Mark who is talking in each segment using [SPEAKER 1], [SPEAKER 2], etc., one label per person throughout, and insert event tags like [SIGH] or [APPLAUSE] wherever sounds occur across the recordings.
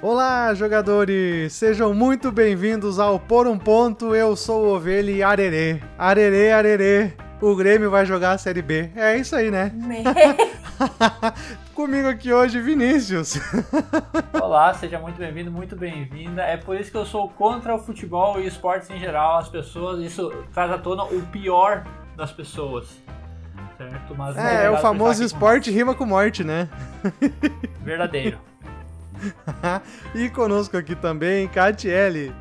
[SPEAKER 1] Olá, jogadores! Sejam muito bem-vindos ao Por um Ponto. Eu sou o Ovelha e Arerê. Arerê, Arerê. O Grêmio vai jogar a Série B. É isso aí, né? [LAUGHS] Comigo aqui hoje, Vinícius.
[SPEAKER 2] Olá, seja muito bem-vindo, muito bem-vinda. É por isso que eu sou contra o futebol e esportes em geral. As pessoas, isso traz à tona o pior das pessoas. Certo? Mas
[SPEAKER 1] É, é o famoso esporte rima com morte, né?
[SPEAKER 2] Verdadeiro. [LAUGHS]
[SPEAKER 1] e conosco aqui também, Catiele.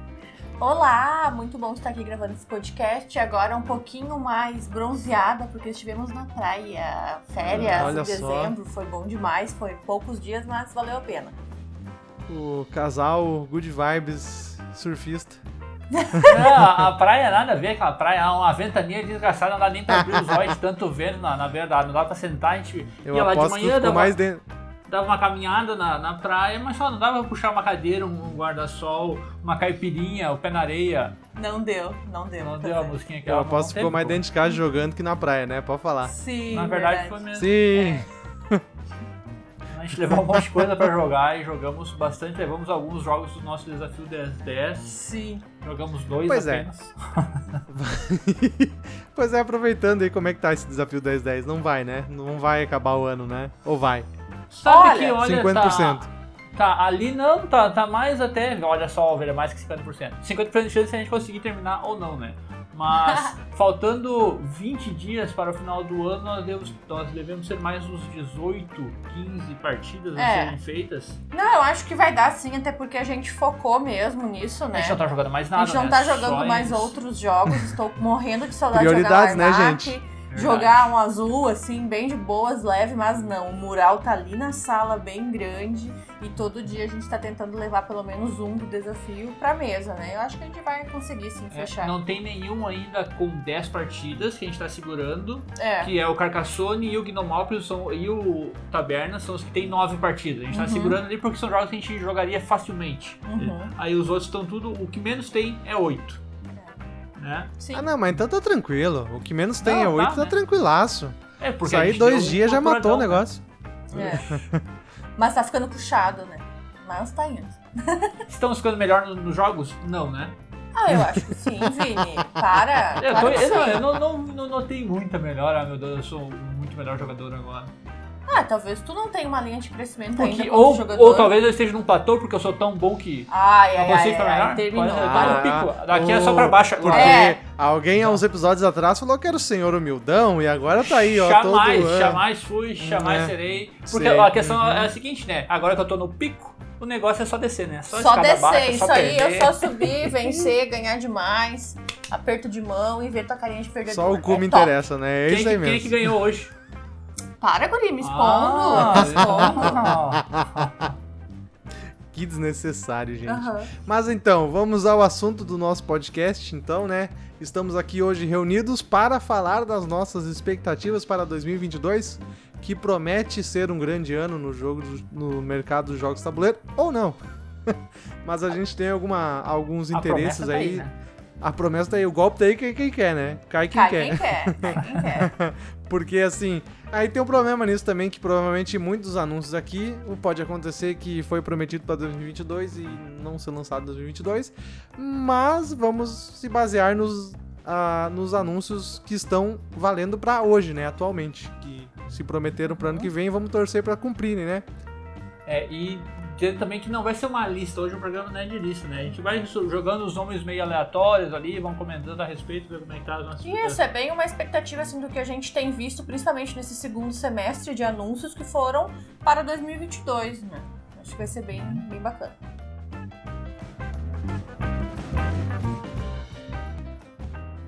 [SPEAKER 3] Olá, muito bom estar aqui gravando esse podcast. Agora um pouquinho mais bronzeada, porque estivemos na praia, férias
[SPEAKER 1] olha
[SPEAKER 3] em
[SPEAKER 1] só.
[SPEAKER 3] dezembro. Foi bom demais, foi poucos dias, mas valeu a pena.
[SPEAKER 1] O casal Good Vibes surfista.
[SPEAKER 2] Não, [LAUGHS] a praia nada a ver, aquela praia, é uma ventania desgraçada, não dá nem pra abrir os olhos tanto vento na, na verdade. Não dá pra sentar, a gente
[SPEAKER 1] Eu
[SPEAKER 2] ia lá de manhã,
[SPEAKER 1] ficou
[SPEAKER 2] dava,
[SPEAKER 1] mais dentro.
[SPEAKER 2] Dava uma caminhada na, na praia, mas só não dava pra puxar uma cadeira, um guarda-sol, uma caipirinha, o pé na areia.
[SPEAKER 3] Não deu, não deu.
[SPEAKER 2] Não deu a musiquinha que
[SPEAKER 1] Eu
[SPEAKER 2] ela
[SPEAKER 1] aposto que ficou mais dentro de casa jogando que na praia, né? Pode falar.
[SPEAKER 3] Sim,
[SPEAKER 2] Na verdade foi mesmo.
[SPEAKER 1] Sim.
[SPEAKER 2] A gente levou um monte de coisa pra jogar e jogamos bastante. Levamos alguns jogos do nosso desafio 10-10.
[SPEAKER 3] Sim.
[SPEAKER 2] Jogamos dois
[SPEAKER 1] Pois é.
[SPEAKER 2] apenas. [LAUGHS]
[SPEAKER 1] pois é, aproveitando aí como é que tá esse desafio 10-10. Não vai, né? Não vai acabar o ano, né? Ou vai?
[SPEAKER 2] Sabe
[SPEAKER 3] Olha,
[SPEAKER 2] que, olha,
[SPEAKER 1] 50%.
[SPEAKER 2] Tá, tá, ali não, tá, tá mais até. Olha só, velho, mais que 50%. 50% de chance de a gente conseguir terminar ou não, né? Mas [LAUGHS] faltando 20 dias para o final do ano, nós devemos, nós devemos ter mais uns 18, 15 partidas a
[SPEAKER 3] É.
[SPEAKER 2] serem feitas.
[SPEAKER 3] Não, eu acho que vai dar sim, até porque a gente focou mesmo nisso,
[SPEAKER 2] A
[SPEAKER 3] né?
[SPEAKER 2] gente não tá jogando mais nada.
[SPEAKER 3] A gente não
[SPEAKER 2] né?
[SPEAKER 3] tá
[SPEAKER 2] Só
[SPEAKER 3] jogando mais
[SPEAKER 2] eles.
[SPEAKER 3] outros jogos, estou morrendo de saudade
[SPEAKER 1] Prioridades,
[SPEAKER 3] de
[SPEAKER 1] né,
[SPEAKER 3] jogar
[SPEAKER 1] gente?
[SPEAKER 2] Verdade.
[SPEAKER 3] Jogar um azul, assim, bem de boas, leve, mas não. O mural tá ali na sala, bem grande, e todo dia a gente tá tentando levar pelo menos um do desafio pra mesa, né? Eu acho que a gente vai conseguir sim
[SPEAKER 2] É,
[SPEAKER 3] fechar.
[SPEAKER 2] não tem nenhum ainda com 10 partidas que a gente tá segurando.
[SPEAKER 3] É.
[SPEAKER 2] Que é o Carcassonne e o Gnomópolis são, e o Taberna são os que tem 9 partidas. A gente tá
[SPEAKER 3] Uhum.
[SPEAKER 2] segurando ali porque são jogos que a gente jogaria facilmente.
[SPEAKER 3] Uhum.
[SPEAKER 2] Aí os outros estão tudo. O que menos tem é 8. Né?
[SPEAKER 3] Sim.
[SPEAKER 1] Ah, não, mas então tá tranquilo. O que menos tem
[SPEAKER 2] Não,
[SPEAKER 1] é 8,
[SPEAKER 2] tá,
[SPEAKER 1] tá
[SPEAKER 2] né?
[SPEAKER 1] tranquilaço.
[SPEAKER 2] É, porque
[SPEAKER 1] Sair dois dias já matou o
[SPEAKER 2] né?
[SPEAKER 1] negócio.
[SPEAKER 3] É. Mas tá ficando puxado, né? Mas tá indo. [LAUGHS]
[SPEAKER 2] Estamos ficando melhor no- nos jogos? Não, né?
[SPEAKER 3] Ah, eu acho que sim, Vini. Para.
[SPEAKER 2] Eu,
[SPEAKER 3] claro
[SPEAKER 2] tô- eu não, eu não, não, não notei muita melhora. Ah, meu Deus, eu sou um muito melhor jogador agora.
[SPEAKER 3] Ah, talvez tu não tenha uma linha de crescimento
[SPEAKER 2] Porque-
[SPEAKER 3] ainda como
[SPEAKER 2] ou,
[SPEAKER 3] jogador.
[SPEAKER 2] ou talvez eu esteja num platô porque eu sou tão bom que.
[SPEAKER 3] Ai,
[SPEAKER 2] Não
[SPEAKER 3] ai,
[SPEAKER 2] consigo
[SPEAKER 3] ai,
[SPEAKER 2] ficar
[SPEAKER 3] ai,
[SPEAKER 2] melhor?
[SPEAKER 3] terminou.
[SPEAKER 2] Eu no pico. Daqui é só pra baixo agora.
[SPEAKER 1] Porque
[SPEAKER 3] É.
[SPEAKER 1] alguém há uns episódios atrás falou que era o senhor humildão e agora tá aí, ó.
[SPEAKER 2] jamais,
[SPEAKER 1] todo, é.
[SPEAKER 2] jamais fui, jamais
[SPEAKER 1] É.
[SPEAKER 2] serei. Porque
[SPEAKER 1] Sei.
[SPEAKER 2] a questão
[SPEAKER 1] Uhum.
[SPEAKER 2] é a seguinte, né? Agora que eu tô no pico, o negócio é só descer, né?
[SPEAKER 3] Só,
[SPEAKER 2] escada
[SPEAKER 3] descer,
[SPEAKER 2] baixa,
[SPEAKER 3] isso
[SPEAKER 2] só
[SPEAKER 3] aí,
[SPEAKER 2] perder.
[SPEAKER 3] eu só subir, vencer, ganhar demais, aperto de mão e ver tua carinha de perdedor.
[SPEAKER 1] Só o cu
[SPEAKER 3] É
[SPEAKER 1] me
[SPEAKER 3] top.
[SPEAKER 1] interessa, né? É
[SPEAKER 2] Quem,
[SPEAKER 1] isso aí
[SPEAKER 2] que- quem
[SPEAKER 1] mesmo.
[SPEAKER 2] que ganhou hoje?
[SPEAKER 3] Para, Guri, me expondo,
[SPEAKER 2] Ah. [LAUGHS] [LAUGHS]
[SPEAKER 1] Que desnecessário, gente.
[SPEAKER 3] Aham.
[SPEAKER 1] Mas então, vamos ao assunto do nosso podcast, então, né? Estamos aqui hoje reunidos para falar das nossas expectativas para 2022, que promete ser um grande ano no jogo no mercado dos jogos tabuleiro ou não. [LAUGHS] Mas a gente tem alguma, alguns
[SPEAKER 2] A
[SPEAKER 1] interesses
[SPEAKER 2] tá
[SPEAKER 1] aí.
[SPEAKER 2] né?
[SPEAKER 1] A promessa tá aí, o golpe tá aí quem, quem quer, né? Cai quem
[SPEAKER 3] Cai
[SPEAKER 1] quer.
[SPEAKER 3] quem quer, cai quem quer. [LAUGHS]
[SPEAKER 1] Porque assim, aí tem um problema nisso também, que provavelmente muitos anúncios aqui pode acontecer que foi prometido para 2022 e não ser lançado em 2022, mas vamos se basear nos, ah, nos anúncios que estão valendo para hoje, né, atualmente, que se prometeram para ano que vem, vamos torcer para cumprirem, né?
[SPEAKER 2] É, e dizendo também que não vai ser uma lista, hoje o programa não é de lista, né? A gente vai jogando os nomes meio aleatórios ali, vão comentando a respeito, ver como é que tá as nossas
[SPEAKER 3] Isso, é bem uma expectativa assim, do que a gente tem visto, principalmente nesse segundo semestre de anúncios que foram para 2022, né? Acho que vai ser bem, bem bacana.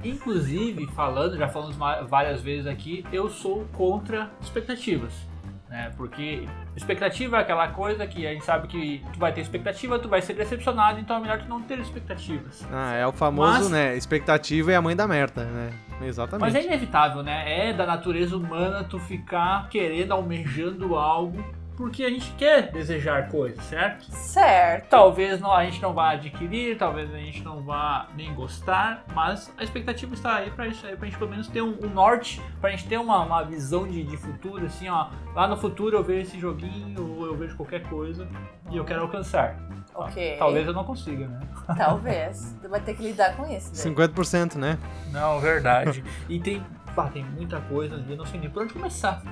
[SPEAKER 2] Inclusive, falando, já falamos várias vezes aqui, eu sou contra expectativas. Né? Porque expectativa é aquela coisa que a gente sabe que tu vai ter expectativa, tu vai ser decepcionado, então é melhor tu não ter expectativas.
[SPEAKER 1] Ah, é o famoso,
[SPEAKER 2] Mas-
[SPEAKER 1] né, expectativa é a mãe da merda, né? Exatamente.
[SPEAKER 2] Mas é inevitável, né? É da natureza humana tu ficar querendo, almejando algo, porque a gente quer desejar coisas, certo?
[SPEAKER 3] Certo.
[SPEAKER 2] Talvez não, a gente não vá adquirir, talvez a gente não vá nem gostar, mas a expectativa está aí pra isso aí, pra gente pelo menos ter um, um norte, pra gente ter uma, uma visão de, de futuro, assim, ó. Lá no futuro eu ver esse joguinho, ou eu vejo qualquer coisa e eu quero alcançar.
[SPEAKER 3] Ok.
[SPEAKER 2] Talvez eu não consiga, né?
[SPEAKER 3] Talvez. Vai ter que lidar com isso. daí.
[SPEAKER 1] 50%, né?
[SPEAKER 2] Não, verdade. e tem, pá, tem muita coisa ali, eu não sei nem por onde começar.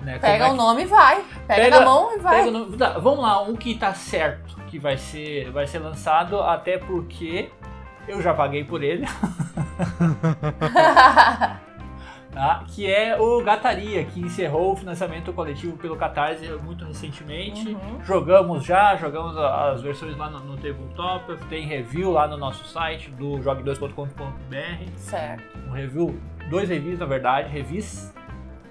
[SPEAKER 2] Né?
[SPEAKER 3] Pega
[SPEAKER 2] Como
[SPEAKER 3] o nome e vai. Pega,
[SPEAKER 2] Pega-
[SPEAKER 3] na mão e
[SPEAKER 2] é
[SPEAKER 3] vai.
[SPEAKER 2] tá, vamos lá, um que tá certo que vai ser, vai ser lançado, até porque eu já paguei por ele. [LAUGHS] tá? que é o Gataria, que encerrou o financiamento coletivo pelo Catarse muito recentemente.
[SPEAKER 3] Uhum.
[SPEAKER 2] Jogamos já, jogamos as versões lá no, no Tabletop, tem review lá no nosso site do jogue2.com.br,
[SPEAKER 3] certo.
[SPEAKER 2] um review, dois reviews na verdade, reviews,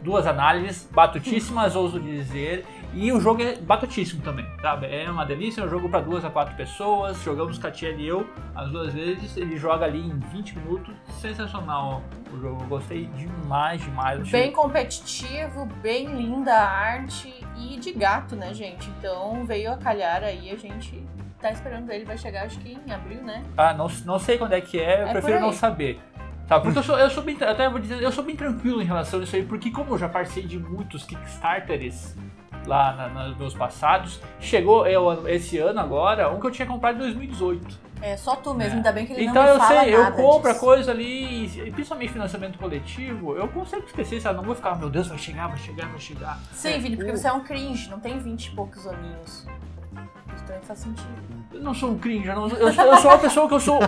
[SPEAKER 2] duas análises, batutíssimas ouso dizer, e o jogo é batutíssimo também, sabe? É uma delícia, é um jogo para duas a quatro pessoas, jogamos Catiel e eu as duas vezes, ele joga ali em 20 minutos, sensacional o jogo, eu gostei demais, demais.
[SPEAKER 3] Bem competitivo, bem linda a arte e de gato, né, gente? Então veio a calhar aí, a gente tá esperando ele, vai chegar acho que em abril, né?
[SPEAKER 2] Ah, não, não sei quando é que é, eu
[SPEAKER 3] É
[SPEAKER 2] prefiro não saber. Sabe? Porque eu sou, eu sou bem, até vou dizer, eu sou bem tranquilo em relação a isso aí, porque como eu já participei de muitos Kickstarters lá na, na- nos meus passados, chegou eu, esse ano agora, um que eu tinha comprado em 2018.
[SPEAKER 3] É só tu mesmo,
[SPEAKER 2] É.
[SPEAKER 3] ainda bem que ele
[SPEAKER 2] então
[SPEAKER 3] não me
[SPEAKER 2] eu
[SPEAKER 3] fala
[SPEAKER 2] sei, eu
[SPEAKER 3] nada
[SPEAKER 2] compro a
[SPEAKER 3] disso.
[SPEAKER 2] coisa ali, e principalmente financiamento coletivo, eu consigo esquecer, sabe? Não vou ficar, meu Deus, vai chegar, vai chegar, vai chegar.
[SPEAKER 3] Sim, Vini, porque
[SPEAKER 2] o-
[SPEAKER 3] você é um cringe, não tem 20 e poucos aninhos. Isso também faz sentido.
[SPEAKER 2] Eu não sou um cringe, eu, não- eu sou, eu sou uma pessoa que eu sou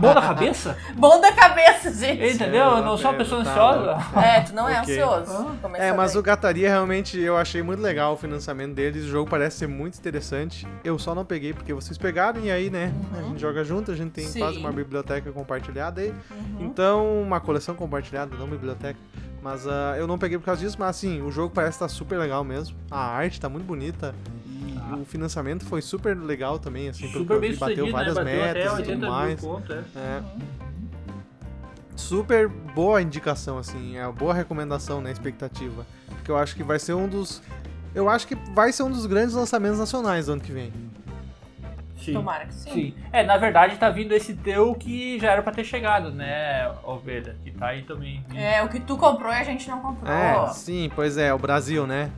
[SPEAKER 2] bom da cabeça, [LAUGHS]
[SPEAKER 3] Bom da cabeça, gente!
[SPEAKER 2] entendeu? Eu não sou uma pessoa
[SPEAKER 1] Tá
[SPEAKER 2] ansiosa.
[SPEAKER 3] É, tu não é
[SPEAKER 1] Ok.
[SPEAKER 3] ansioso. Começa
[SPEAKER 1] É, mas
[SPEAKER 3] bem.
[SPEAKER 1] o Gataria realmente eu achei muito legal o financiamento deles. O jogo parece ser muito interessante. Eu só não peguei porque vocês pegaram e aí, né? A gente joga junto, a gente tem
[SPEAKER 3] Uhum. Sim.
[SPEAKER 1] quase uma biblioteca compartilhada aí.
[SPEAKER 3] Uhum.
[SPEAKER 1] Então, uma coleção compartilhada, não biblioteca. Mas ah, eu não peguei por causa disso, mas assim, o jogo parece estar super legal mesmo. A arte tá muito bonita. O financiamento foi super legal também, assim,
[SPEAKER 2] Super bem
[SPEAKER 1] bateu
[SPEAKER 2] né?
[SPEAKER 1] várias
[SPEAKER 2] Bateu até
[SPEAKER 1] metas e
[SPEAKER 2] 80
[SPEAKER 1] tudo mais.
[SPEAKER 2] conto, é.
[SPEAKER 1] É. Super boa indicação, assim, é uma boa recomendação, né, expectativa. Porque eu acho que vai ser um dos. Eu acho que vai ser um dos grandes lançamentos nacionais do ano que vem.
[SPEAKER 2] Sim.
[SPEAKER 3] Tomara que sim.
[SPEAKER 2] Sim. É, na verdade tá vindo esse teu que já era pra ter chegado, né, Ovelha? Que tá aí também.
[SPEAKER 3] É, o que tu comprou e a gente não comprou.
[SPEAKER 1] É, sim, pois é, o Brasil, né?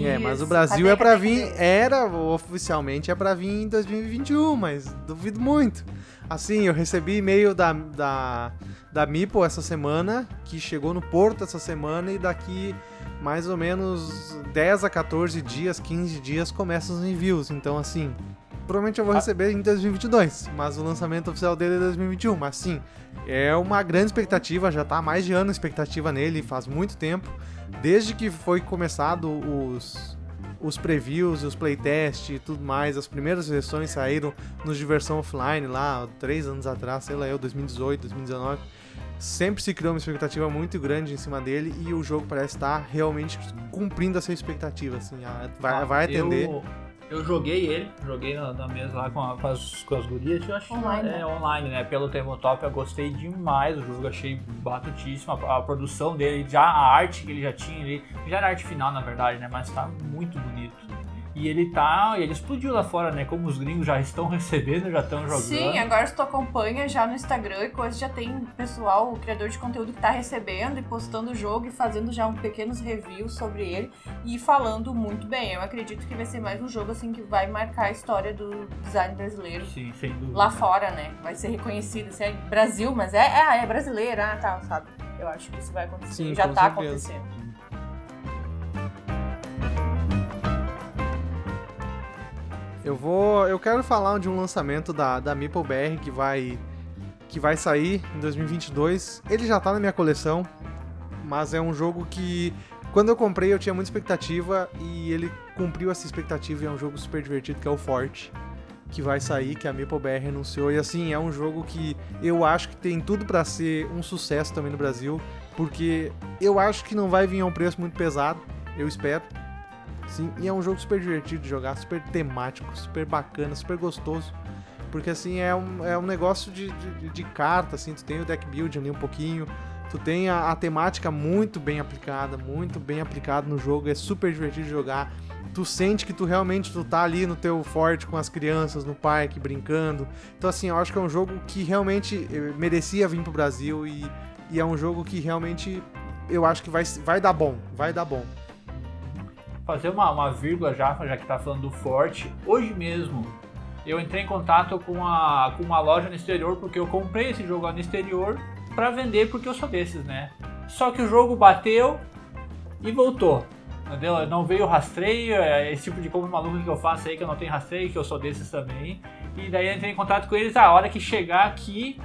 [SPEAKER 1] É, mas o. Brasil é pra
[SPEAKER 3] cadê,
[SPEAKER 1] vir, era oficialmente é pra vir em 2021, mas duvido muito. Assim, eu recebi e-mail da, da, da Mipo essa semana, que chegou no Porto essa semana, e daqui mais ou menos 10 a 14 dias, 15 dias, começam os envios. Então, assim, provavelmente eu vou
[SPEAKER 2] Ah.
[SPEAKER 1] receber em 2022, mas o lançamento oficial dele é 2021. Mas sim, é uma grande expectativa, já tá há mais de ano a expectativa nele, faz muito tempo. Desde que foi começado os, os previews, os playtests e tudo mais, as primeiras versões saíram nos de versão offline lá, três anos atrás, sei lá eu, 2018, 2019. Sempre se criou uma expectativa muito grande em cima dele e o jogo parece estar realmente cumprindo essa expectativa, assim, a- vai,
[SPEAKER 2] Ah,
[SPEAKER 1] vai atender.
[SPEAKER 2] Eu, eu joguei ele, joguei na, na mesa lá com, a- com as, com as gurias, eu acho
[SPEAKER 3] Online,
[SPEAKER 2] é
[SPEAKER 3] né?
[SPEAKER 2] online, né? Pelo Tabletop eu gostei demais do jogo, achei batutíssimo, a, a produção dele, já a arte que ele já tinha ali, já era arte final na verdade, né? Mas tá muito bonito. E ele tá, ele explodiu lá fora, né? Como os gringos já estão [LAUGHS] recebendo, já estão jogando.
[SPEAKER 3] Sim, agora se tu acompanha já no Instagram e coisa, já tem pessoal, o criador de conteúdo que tá recebendo e postando o jogo e fazendo já um pequenos reviews sobre ele e falando muito bem. Eu acredito que vai ser mais um jogo assim que vai marcar a história do design brasileiro
[SPEAKER 2] Sim, sem dúvida.
[SPEAKER 3] lá fora, né? Vai ser reconhecido, assim, é Brasil, mas é, é, é brasileiro, ah, tá, sabe? Eu acho que isso vai acontecer.
[SPEAKER 1] Sim,
[SPEAKER 3] já tá
[SPEAKER 1] certeza.
[SPEAKER 3] acontecendo.
[SPEAKER 1] Eu vou. Eu quero falar de um lançamento da, da Meeple BR que vai. que vai sair em 2022. Ele já tá na minha coleção, mas é um jogo que. Quando eu comprei eu tinha muita expectativa e ele cumpriu essa expectativa e é um jogo super divertido que é o Forte. Que vai sair, que a Meeple BR anunciou. E assim, é um jogo que eu acho que tem tudo pra ser um sucesso também no Brasil. Porque eu acho que não vai vir a um preço muito pesado. Eu espero. Sim, e é um jogo super divertido de jogar, super temático, super bacana, super gostoso. Porque assim, é um, é um negócio de, de, de carta, assim, tu tem o deck build ali um pouquinho, tu tem a, a temática muito bem aplicada, muito bem aplicada no jogo, é super divertido de jogar. Tu sente que tu realmente tu tá ali no teu forte com as crianças no parque brincando. Então assim, eu acho que é um jogo que realmente eh, merecia vir pro Brasil e, e é um jogo que realmente eu acho que vai, vai dar bom, vai dar bom.
[SPEAKER 2] Fazer uma, uma vírgula já, já que tá falando do Forte. Hoje mesmo eu entrei em contato com, a, com uma loja no exterior porque eu comprei esse jogo lá no exterior para vender porque eu sou desses, né? Só que o jogo bateu e voltou. Entendeu? Não veio rastreio, é esse tipo de compra maluca que eu faço aí, que eu não tenho rastreio, que eu sou desses também. E daí eu entrei em contato com eles, ah, a hora que chegar aqui,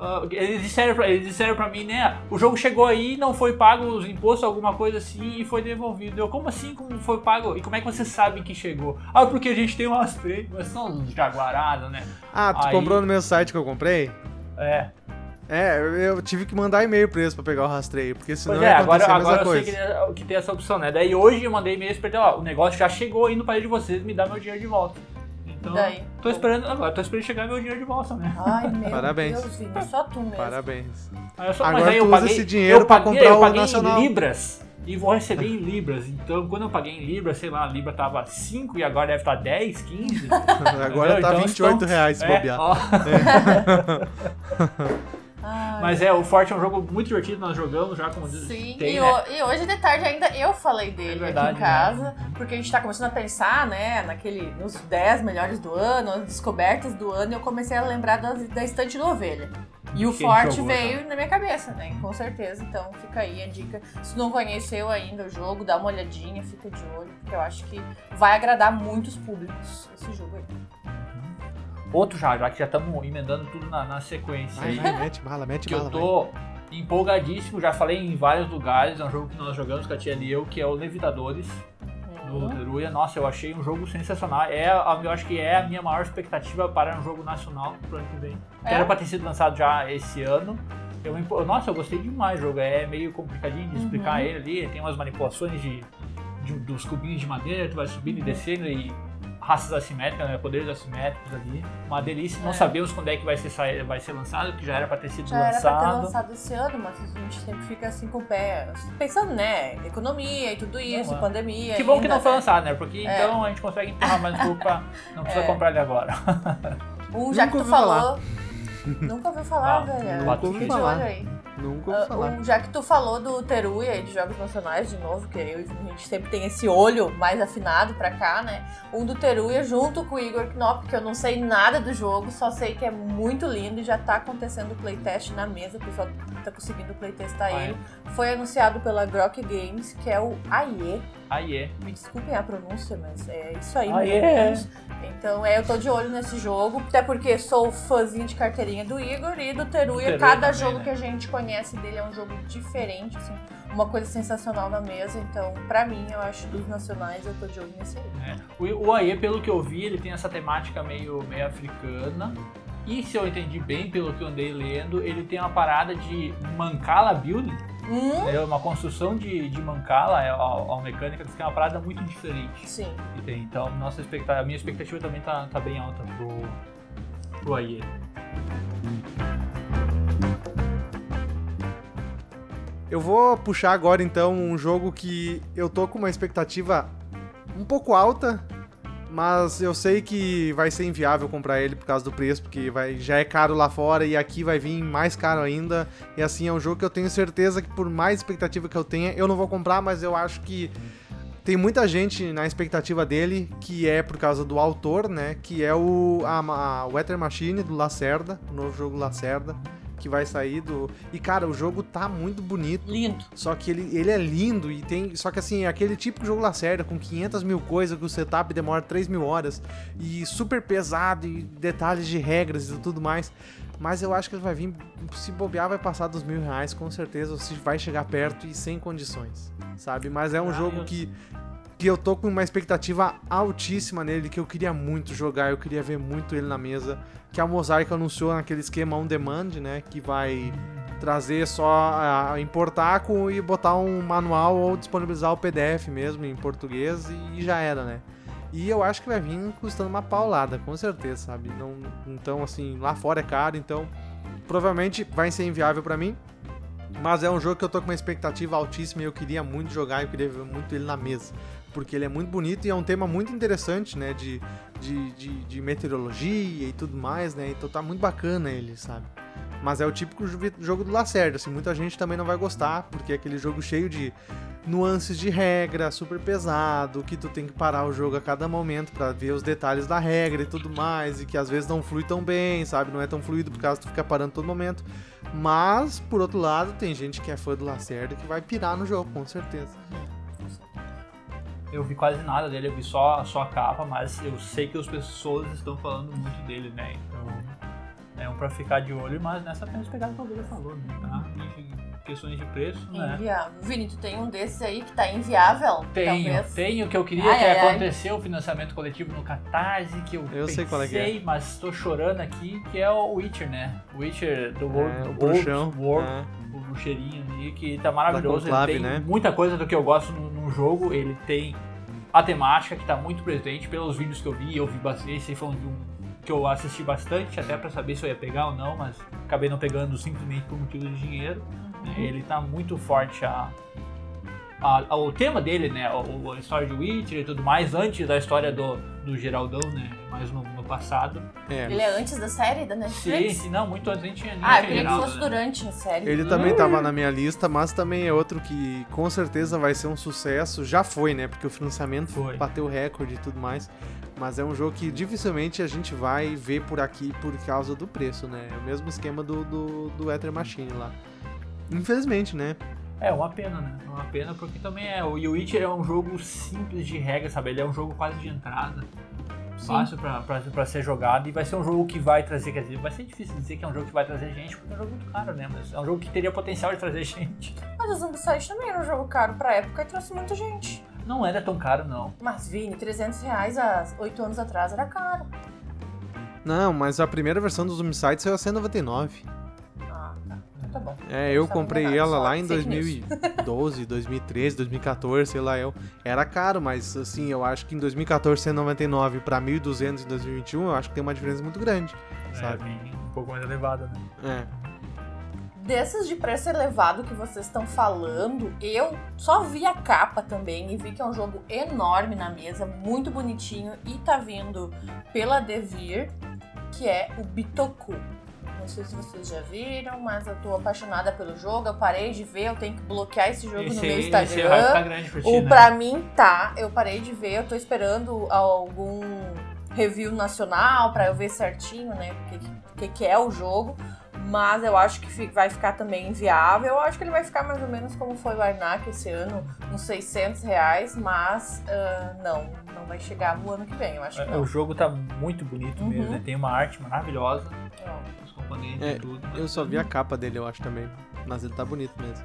[SPEAKER 2] Uh, eles, disseram pra, eles disseram pra mim, né? O jogo chegou aí, não foi pago os impostos, alguma coisa assim, e foi devolvido. Eu, como assim? Como foi pago? E como é que você sabe que chegou? Ah, porque a gente tem um rastreio, mas são uns jaguarados, né?
[SPEAKER 1] Ah, tu
[SPEAKER 2] Aí-
[SPEAKER 1] comprou no meu site que eu comprei?
[SPEAKER 2] É.
[SPEAKER 1] É, eu- eu tive que mandar e-mail pra eles pra pegar o rastreio, porque senão
[SPEAKER 2] Pois é,
[SPEAKER 1] ia
[SPEAKER 2] agora,
[SPEAKER 1] a mesma
[SPEAKER 2] agora eu
[SPEAKER 1] coisa.
[SPEAKER 2] sei que, que tem essa opção, né? Daí hoje eu mandei e-mail pra ele, ó, o negócio já chegou aí no país de vocês, me dá meu dinheiro de volta. Então,
[SPEAKER 3] Daí?
[SPEAKER 2] tô esperando, agora tô esperando chegar meu dinheiro de volta, né?
[SPEAKER 3] Ai, meu
[SPEAKER 1] Parabéns.
[SPEAKER 3] Deus, Vini, só tu mesmo.
[SPEAKER 1] Parabéns.
[SPEAKER 2] Aí eu só,
[SPEAKER 1] Agora
[SPEAKER 2] mas aí eu
[SPEAKER 1] tu usa
[SPEAKER 2] paguei,
[SPEAKER 1] esse dinheiro
[SPEAKER 2] eu
[SPEAKER 1] pra
[SPEAKER 2] paguei,
[SPEAKER 1] comprar
[SPEAKER 2] eu
[SPEAKER 1] o
[SPEAKER 2] paguei
[SPEAKER 1] nacional.
[SPEAKER 2] em libras e vou receber em libras. Então, quando eu paguei em libras, sei lá, a libra tava 5 e agora deve estar 10, 15.
[SPEAKER 1] Agora
[SPEAKER 2] entendeu?
[SPEAKER 1] tá
[SPEAKER 2] Então,
[SPEAKER 1] 28
[SPEAKER 2] estão-
[SPEAKER 1] reais se
[SPEAKER 2] é,
[SPEAKER 1] bobear.
[SPEAKER 2] ó. [LAUGHS]
[SPEAKER 3] Ai,
[SPEAKER 2] Mas é, o Forte é um jogo muito divertido, nós jogamos já como
[SPEAKER 3] Sim,
[SPEAKER 2] tem,
[SPEAKER 3] e,
[SPEAKER 2] né?
[SPEAKER 3] e hoje de tarde ainda eu falei dele
[SPEAKER 2] É verdade,
[SPEAKER 3] aqui em casa, porque a gente tá começando a pensar, né, naquele, nos 10 melhores do ano, as descobertas do ano, e eu comecei a lembrar da, da estante do ovelha. E o Forte
[SPEAKER 2] jogou,
[SPEAKER 3] veio na minha cabeça, né? Com certeza. Então fica aí a dica. Se não conheceu ainda o jogo, dá uma olhadinha, fica de olho, porque eu acho que vai agradar muitos públicos esse jogo aí.
[SPEAKER 2] Outro já, já que já estamos emendando tudo na, na sequência
[SPEAKER 1] Vai,
[SPEAKER 2] aí.
[SPEAKER 1] vai, mete bala, mete
[SPEAKER 2] que
[SPEAKER 1] bala.
[SPEAKER 2] eu tô empolgadíssimo, já falei em vários lugares, é um jogo que nós jogamos com a tia e eu, que é o Levitadores. do
[SPEAKER 3] Hum.
[SPEAKER 2] Teruya. Nossa, eu achei um jogo sensacional. É, eu acho que é a minha maior expectativa para um jogo nacional pro ano que vem.
[SPEAKER 3] É?
[SPEAKER 2] era pra ter sido lançado já esse ano. Eu, nossa, eu gostei demais do jogo. É meio complicadinho de explicar
[SPEAKER 3] Uhum.
[SPEAKER 2] ele ali. Tem umas manipulações de, de- dos cubinhos de madeira, tu vai subindo
[SPEAKER 3] Uhum.
[SPEAKER 2] e descendo e raças assimétricas, né, poderes assimétricos ali. Uma delícia. Não
[SPEAKER 3] É.
[SPEAKER 2] sabemos quando é que vai ser, vai ser lançado, que já era pra ter sido
[SPEAKER 3] Já era pra ter
[SPEAKER 2] lançado.
[SPEAKER 3] lançado esse ano, mas a gente sempre fica assim com o pé. Pensando, né? Economia e tudo isso,
[SPEAKER 2] Não, é.
[SPEAKER 3] pandemia.
[SPEAKER 2] Que bom que
[SPEAKER 3] ainda,
[SPEAKER 2] não foi
[SPEAKER 3] né?
[SPEAKER 2] lançado, né? Porque
[SPEAKER 3] É.
[SPEAKER 2] então a gente consegue empurrar mais um pouco pra [LAUGHS] não precisa
[SPEAKER 3] É.
[SPEAKER 2] comprar ele agora.
[SPEAKER 3] Um, já
[SPEAKER 1] Nunca
[SPEAKER 3] que tu
[SPEAKER 1] ouvi falar.
[SPEAKER 3] falou. Nunca ouviu falar,
[SPEAKER 2] Não,
[SPEAKER 3] velho.
[SPEAKER 2] nunca
[SPEAKER 3] Fica
[SPEAKER 1] ouvi
[SPEAKER 3] de
[SPEAKER 1] falar.
[SPEAKER 3] aí.
[SPEAKER 1] Nunca ouvi
[SPEAKER 3] Ah,
[SPEAKER 1] falar.
[SPEAKER 3] um, já que tu falou do Teruya e de jogos nacionais, de novo, que eu, a gente sempre tem esse olho mais afinado pra cá, né? Um do Teruya junto com o Igor Knop, que eu não sei nada do jogo, só sei que é muito lindo e já tá acontecendo o playtest na mesa, o pessoal tá conseguindo playtestar
[SPEAKER 2] Ah, é?
[SPEAKER 3] ele. Foi anunciado pela Grok Games, que é o Aie.
[SPEAKER 2] Aí é.
[SPEAKER 3] Me desculpem a pronúncia, mas é isso aí, ou
[SPEAKER 2] é?
[SPEAKER 3] Então, é, eu tô de olho nesse jogo, até porque sou fãzinho de carteirinha do Igor e do Teruya.
[SPEAKER 2] Teruya
[SPEAKER 3] Cada
[SPEAKER 2] também,
[SPEAKER 3] jogo
[SPEAKER 2] né?
[SPEAKER 3] que a gente conhece dele é um jogo diferente, assim, uma coisa sensacional na mesa. Então, pra mim, eu acho dos nacionais, eu tô de olho nesse aí.
[SPEAKER 2] né? O, o AE, pelo que eu vi, ele tem essa temática meio, meio africana. E se eu entendi bem, pelo que eu andei lendo, ele tem uma parada de Mancala Building.
[SPEAKER 3] Hum?
[SPEAKER 2] É uma construção de, de Mancala, é a, a mecânica, que é uma parada muito diferente.
[SPEAKER 3] Sim.
[SPEAKER 2] Então, nossa expectativa, a minha expectativa também tá, tá bem alta pro, pro AE.
[SPEAKER 1] Eu vou puxar agora então um jogo que eu tô com uma expectativa um pouco alta, mas eu sei que vai ser inviável comprar ele por causa do preço, porque vai, já é caro lá fora e aqui vai vir mais caro ainda. E assim, é um jogo que eu tenho certeza que por mais expectativa que eu tenha, eu não vou comprar, mas eu acho que tem muita gente na expectativa dele, que é por causa do autor, né? Que é o a, a Machine do Lacerda, o novo jogo Lacerda, que vai sair do. E cara, o jogo tá muito bonito.
[SPEAKER 3] Lindo.
[SPEAKER 1] Só que ele, ele é lindo e tem. Só que assim, é aquele de jogo Lacerda com 500 mil coisas, que o setup demora 3 mil horas e super pesado e detalhes de regras e tudo mais. Mas eu acho que ele vai vir, se bobear, vai passar dos mil reais, com certeza. Se vai chegar perto e sem condições, sabe? Mas é um
[SPEAKER 2] Ah,
[SPEAKER 1] jogo
[SPEAKER 2] eu-
[SPEAKER 1] que, que eu tô com uma expectativa altíssima nele, que eu queria muito jogar, eu queria ver muito ele na mesa. Que a Mosaic anunciou naquele esquema on demand, né? Que vai trazer só a importar com, e botar um manual ou disponibilizar o PDF mesmo em português e já era, né? E eu acho que vai vir custando uma paulada, com certeza, sabe? Não, então, assim, lá fora é caro, então provavelmente vai ser inviável pra mim. Mas é um jogo que eu tô com uma expectativa altíssima e eu queria muito jogar, eu queria ver muito ele na mesa. Porque ele é muito bonito e é um tema muito interessante, né? De, de, de, de meteorologia e tudo mais, né? Então tá muito bacana ele, sabe? Mas é o típico jogo do Lacerda, assim, muita gente também não vai gostar, porque é aquele jogo cheio de nuances de regra, super pesado, que tu tem que parar o jogo a cada momento pra ver os detalhes da regra e tudo mais, e que às vezes não flui tão bem, sabe? Não é tão fluido por causa tu fica parando todo momento. Mas, por outro lado, tem gente que é fã do Lacerda que vai pirar no jogo, com certeza.
[SPEAKER 2] Eu vi quase nada dele, eu vi só, só a capa, mas eu sei que as pessoas estão falando muito dele, né? Então é um pra ficar de olho, mas nessa apenas pegada que o falou, né? Tá? Em questões de preço, né?
[SPEAKER 3] Inviável. Vini, tu tem um desses aí que tá inviável?
[SPEAKER 2] Tenho,
[SPEAKER 3] talvez?
[SPEAKER 2] tenho, que eu queria
[SPEAKER 3] Ai,
[SPEAKER 2] que
[SPEAKER 3] ai,
[SPEAKER 2] aconteceu o financiamento coletivo no Catarse, que eu,
[SPEAKER 1] Eu sei qual é que é.
[SPEAKER 2] pensei, mas tô chorando aqui, que é o Witcher, né? O Witcher do World,
[SPEAKER 1] É, o
[SPEAKER 2] World. World,
[SPEAKER 1] é.
[SPEAKER 2] o bruxeirinho ali, que tá maravilhoso.
[SPEAKER 1] conclave,
[SPEAKER 2] ele tem
[SPEAKER 1] né?
[SPEAKER 2] muita coisa do que eu gosto no, no jogo. Ele tem a temática que tá muito presente pelos vídeos que eu vi. Eu vi bastante. Esse foi um que eu assisti bastante, até pra saber se eu ia pegar ou não, mas acabei não pegando simplesmente por motivo de dinheiro. né? Ele tá muito forte a. a- a- o tema dele, né? o- A história de Witcher e tudo mais, antes da história do, do Geraldão, né? Mais no, no passado.
[SPEAKER 1] É.
[SPEAKER 3] Ele é antes da série da
[SPEAKER 2] Sim,
[SPEAKER 3] Netflix?
[SPEAKER 2] sim, não, muito antes tinha nem
[SPEAKER 3] Ah, eu queria que fosse
[SPEAKER 2] né?
[SPEAKER 3] durante a série.
[SPEAKER 1] Ele também tava na minha lista, mas também é outro que com certeza vai ser um sucesso. Já foi, né? Porque o financiamento
[SPEAKER 2] Foi.
[SPEAKER 1] bateu recorde e tudo mais. Mas é um jogo que dificilmente a gente vai ver por aqui por causa do preço, né? É o mesmo esquema do, do, do Ether Machine lá. Infelizmente, né?
[SPEAKER 2] É uma pena, né? É uma pena porque também é. O Witcher é um jogo simples de regra, sabe? Ele é um jogo quase de entrada. Fácil pra, pra, pra ser jogado e vai ser um jogo que vai trazer, quer dizer, vai ser difícil dizer que é um jogo que vai trazer gente, porque é um jogo muito caro, né? Mas é um jogo que teria potencial de trazer gente.
[SPEAKER 3] Mas o Zombicide também era um jogo caro pra época e trouxe muita gente.
[SPEAKER 2] Não era tão caro, não.
[SPEAKER 3] Mas, Vini, 300 reais há 8 anos atrás era caro.
[SPEAKER 1] Não, mas a primeira versão do Zombicide saiu a 199. É, eu
[SPEAKER 3] Sabe
[SPEAKER 1] comprei
[SPEAKER 3] nada,
[SPEAKER 1] ela lá em
[SPEAKER 3] fake news.
[SPEAKER 1] 2012, 2013, 2014, sei lá eu. Era caro, mas assim, eu acho que em 2014 199 pra 1.200 em 2021, eu acho que tem uma diferença muito grande,
[SPEAKER 2] É
[SPEAKER 1] sabe?
[SPEAKER 2] bem, um pouco mais elevada, né?
[SPEAKER 1] É.
[SPEAKER 3] Desses de preço elevado que vocês estão falando, eu só vi a capa também e vi que é um jogo enorme na mesa, muito bonitinho e tá vindo pela Devir, que é o Bitoku. Não sei se vocês já viram, mas eu tô apaixonada pelo jogo. Eu parei de ver, eu tenho que bloquear esse jogo no meu
[SPEAKER 2] esse vai
[SPEAKER 3] Instagram.
[SPEAKER 2] grande pra ti,
[SPEAKER 3] O
[SPEAKER 2] né?
[SPEAKER 3] pra mim tá, eu parei de ver, eu tô esperando algum review nacional pra eu ver certinho, né, o que, que, que é o jogo. Mas eu acho que vai ficar também inviável. Eu acho que ele vai ficar mais ou menos como foi o Arnak esse ano, uns 600 reais. Mas ah, não, não vai chegar no ano que vem, eu acho que
[SPEAKER 2] É,
[SPEAKER 3] não.
[SPEAKER 2] O jogo tá muito bonito mesmo,
[SPEAKER 3] Uhum.
[SPEAKER 2] né? Tem uma arte maravilhosa,
[SPEAKER 3] Não,
[SPEAKER 2] os componentes
[SPEAKER 1] É,
[SPEAKER 2] e tudo. mas-
[SPEAKER 1] Eu só vi a capa dele, eu acho também. Mas ele tá bonito mesmo.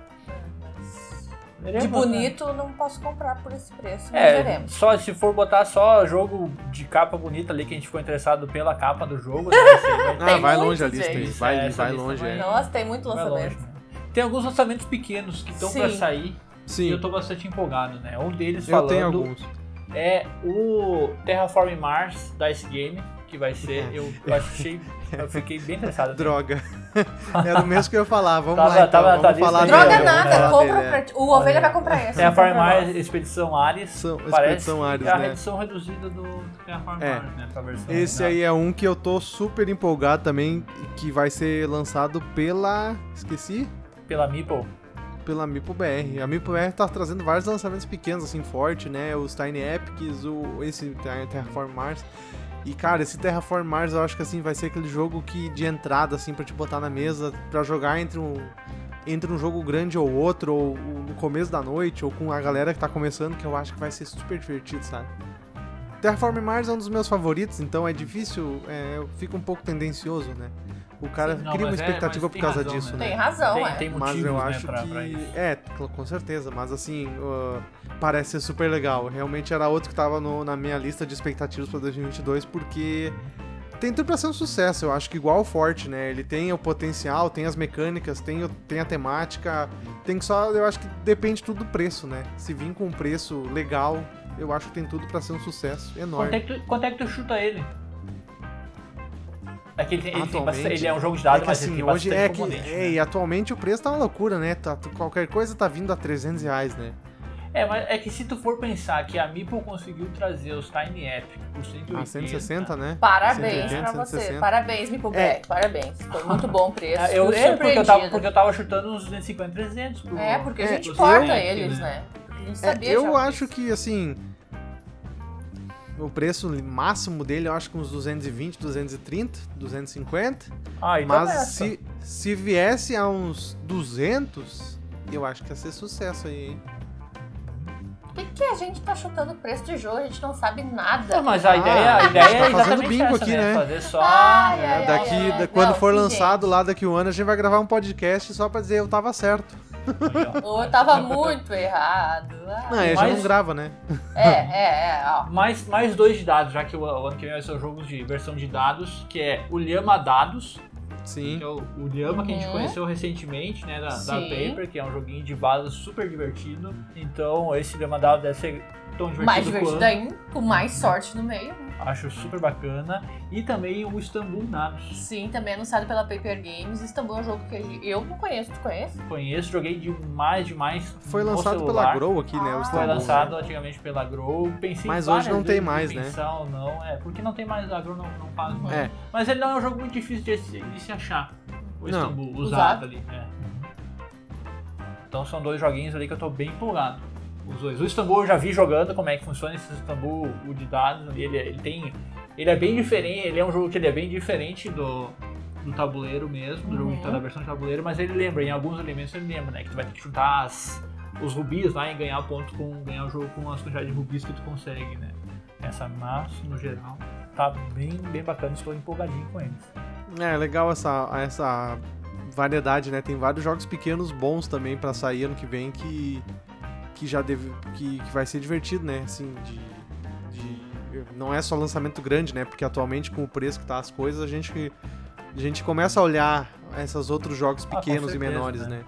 [SPEAKER 2] Ele é
[SPEAKER 3] De
[SPEAKER 2] né?
[SPEAKER 3] bonito não posso comprar por esse preço, mas
[SPEAKER 2] É,
[SPEAKER 3] veremos.
[SPEAKER 2] só se for botar só jogo de capa bonita ali que a gente ficou interessado pela capa do jogo, né?
[SPEAKER 1] Ah, vai longe a lista aí. Vai,
[SPEAKER 2] É,
[SPEAKER 1] vai longe,
[SPEAKER 2] vai-
[SPEAKER 1] é.
[SPEAKER 3] Nossa, tem muito lançamento.
[SPEAKER 2] longe, né? Tem alguns lançamentos pequenos que estão pra sair e
[SPEAKER 1] Sim,
[SPEAKER 2] eu tô bastante empolgado, né? Um deles
[SPEAKER 1] eu
[SPEAKER 2] falando
[SPEAKER 1] tenho alguns.
[SPEAKER 2] é o Terraform Mars da Ice Game, que vai ser, eu achei, eu fiquei bem interessado.
[SPEAKER 1] Droga. [LAUGHS] Era o mesmo que eu ia falar. Vamos
[SPEAKER 2] Tava-
[SPEAKER 1] lá, então.
[SPEAKER 2] tava
[SPEAKER 1] Vamos falar dele.
[SPEAKER 3] Droga nada, compra
[SPEAKER 1] dele,
[SPEAKER 3] pra
[SPEAKER 1] é.
[SPEAKER 3] ti. O Ovelha vai comprar essa.
[SPEAKER 2] Terraform
[SPEAKER 3] compra
[SPEAKER 2] Mars
[SPEAKER 3] nós.
[SPEAKER 2] Expedição Ares.
[SPEAKER 1] São-
[SPEAKER 2] parece
[SPEAKER 1] Expedição Ares,
[SPEAKER 2] é a
[SPEAKER 1] né?
[SPEAKER 2] edição reduzida do Terraform
[SPEAKER 1] É.
[SPEAKER 2] Mars, né? Versão
[SPEAKER 1] Esse aí é um que eu tô super empolgado também, que vai ser lançado pela. Esqueci?
[SPEAKER 2] Pela Meeple.
[SPEAKER 1] Pela Mipo BR. A Mipo BR tá trazendo vários lançamentos pequenos, assim, forte, né? Os Tiny Epics, o, esse Ter- Terraform Mars. E, cara, esse Terraform Mars eu acho que, assim, vai ser aquele jogo que de entrada, assim, pra te botar na mesa, pra jogar entre um, entre um jogo grande ou outro, ou, ou no começo da noite, ou com a galera que tá começando, que eu acho que vai ser super divertido, sabe? Terraform Mars é um dos meus favoritos, então é difícil, é, eu fico um pouco tendencioso, né? O cara
[SPEAKER 2] Sim, não,
[SPEAKER 1] cria uma
[SPEAKER 2] é-
[SPEAKER 1] expectativa
[SPEAKER 2] mas
[SPEAKER 1] por causa
[SPEAKER 2] razão,
[SPEAKER 1] disso,
[SPEAKER 2] né?
[SPEAKER 1] né?
[SPEAKER 3] Tem razão,
[SPEAKER 2] Tem,
[SPEAKER 3] é.
[SPEAKER 2] tem
[SPEAKER 1] Mas eu
[SPEAKER 2] né,
[SPEAKER 1] acho
[SPEAKER 2] pra,
[SPEAKER 1] que.
[SPEAKER 2] pra
[SPEAKER 1] é, com certeza. Mas assim, uh, parece ser super legal. Realmente era outro que tava no- na minha lista de expectativas pra 2022, porque tem tudo pra ser um sucesso. Eu acho que igual o Forte, né? Ele tem o potencial, tem as mecânicas, tem, tem a temática. Tem que só. Eu acho que depende tudo do preço, né? Se vir com um preço legal, eu acho que tem tudo pra ser um sucesso
[SPEAKER 2] Quanto é,
[SPEAKER 1] enorme.
[SPEAKER 2] que tu, quanto é que tu chuta ele? É que ele, tem- ele, tem ele é um jogo de dados,
[SPEAKER 1] É que
[SPEAKER 2] mas
[SPEAKER 1] assim,
[SPEAKER 2] ele tem
[SPEAKER 1] hoje
[SPEAKER 2] bastante
[SPEAKER 1] é que. É,
[SPEAKER 2] né?
[SPEAKER 1] e atualmente o preço tá uma loucura, né? Tá, qualquer coisa tá vindo a 300 reais, né?
[SPEAKER 2] É, mas é que se tu for pensar que a Meeple conseguiu trazer os Tiny Epic por 180...
[SPEAKER 1] Ah, 160, né?
[SPEAKER 3] Parabéns
[SPEAKER 1] 180,
[SPEAKER 3] pra você.
[SPEAKER 1] 160.
[SPEAKER 3] Parabéns,
[SPEAKER 1] É.
[SPEAKER 3] Black. Parabéns. Foi muito bom o preço.
[SPEAKER 2] Ah, Eu sei porque eu, tava, porque eu tava chutando uns 250, 300. Por,
[SPEAKER 3] É, porque a
[SPEAKER 1] É,
[SPEAKER 3] gente
[SPEAKER 2] por
[SPEAKER 3] corta
[SPEAKER 2] 100,
[SPEAKER 3] eles,
[SPEAKER 2] né?
[SPEAKER 3] né? A gente
[SPEAKER 1] É,
[SPEAKER 3] sabia
[SPEAKER 1] eu
[SPEAKER 3] já
[SPEAKER 1] acho que, assim, o preço máximo dele, eu acho que uns 220, 230, 250.
[SPEAKER 2] Ah, então
[SPEAKER 1] mas
[SPEAKER 2] essa.
[SPEAKER 1] se, se viesse a uns 200, eu acho que ia ser sucesso aí, hein?
[SPEAKER 3] Por que, a gente tá chutando o preço de jogo? A gente não sabe nada.
[SPEAKER 2] Não, mas a
[SPEAKER 1] Ah,
[SPEAKER 2] ideia, a
[SPEAKER 1] a gente
[SPEAKER 2] ideia
[SPEAKER 1] tá
[SPEAKER 2] é
[SPEAKER 1] fazendo bingo aqui,
[SPEAKER 2] né?
[SPEAKER 1] né?
[SPEAKER 2] Fazer só...
[SPEAKER 3] Ai,
[SPEAKER 1] É,
[SPEAKER 3] ai,
[SPEAKER 1] daqui,
[SPEAKER 3] ai,
[SPEAKER 1] da- quando
[SPEAKER 3] Não,
[SPEAKER 1] for lançado lá daqui um ano, a gente vai gravar um podcast só pra dizer eu tava certo.
[SPEAKER 3] Ou eu tava muito errado. Ah.
[SPEAKER 1] Não, aí a gente
[SPEAKER 2] Mas-
[SPEAKER 1] não grava, né?
[SPEAKER 3] É, é, é. Ó.
[SPEAKER 2] Mais, mais dois de dados, já que o, o ano que vem vai ser o jogo de versão de dados, que é o Lhama Dados,
[SPEAKER 1] Sim.
[SPEAKER 2] que é o, o Lhama que a gente
[SPEAKER 3] Uhum.
[SPEAKER 2] conheceu recentemente, né, da, da. Paper, que é um joguinho de dados super divertido. Então esse Lhama Dados deve ser tão divertido
[SPEAKER 3] Mais divertido
[SPEAKER 2] quanto.
[SPEAKER 3] ainda, com mais sorte no meio. Né?
[SPEAKER 2] Acho super bacana. E também o Istanbul Dados.
[SPEAKER 3] Sim, também anunciado pela Paper Games. Istambul é um jogo que eu não conheço. Tu conhece?
[SPEAKER 2] Conheço, joguei demais, demais.
[SPEAKER 1] Foi
[SPEAKER 2] no
[SPEAKER 1] lançado
[SPEAKER 2] celular.
[SPEAKER 1] pela Grow aqui, né?
[SPEAKER 3] Ah.
[SPEAKER 1] O
[SPEAKER 2] Foi
[SPEAKER 1] Istanbul.
[SPEAKER 2] lançado antigamente pela Grow. Pensei
[SPEAKER 1] Mas hoje não tem mais, né?
[SPEAKER 2] pensar ou não, é, porque não tem mais, a Grow não, não faz mais.
[SPEAKER 1] É.
[SPEAKER 2] Mas ele não é um jogo muito difícil de, se- de se achar. O
[SPEAKER 1] Não.
[SPEAKER 2] Istanbul, usado,
[SPEAKER 3] Usado.
[SPEAKER 2] ali. é. Então são dois joguinhos ali que eu tô bem empolgado. Os dois. O Istanbul eu já vi jogando como é que funciona esse Istanbul, o de dados. Ele, ele tem. Ele é bem diferente. Ele é um jogo que ele é bem diferente do, do tabuleiro mesmo, do jogo de-
[SPEAKER 3] Uhum.
[SPEAKER 2] da versão de tabuleiro, mas ele lembra, em alguns elementos ele lembra, né? Que tu vai ter que juntar as, os rubis lá e ganhar ponto com. ganhar o jogo com as quantidades de rubis que tu consegue, né? Essa mas, no geral, tá bem, bem bacana, estou empolgadinho com eles.
[SPEAKER 1] É, legal essa, essa variedade, né? Tem vários jogos pequenos bons também pra sair ano que vem que, que já deve, que, que vai ser divertido, né? Assim, de, de- Não é só lançamento grande, né? Porque atualmente com o preço que tá as coisas, a gente, a gente começa a olhar esses outros jogos
[SPEAKER 2] Ah,
[SPEAKER 1] pequenos e
[SPEAKER 2] certeza,
[SPEAKER 1] menores,
[SPEAKER 2] né?
[SPEAKER 1] né?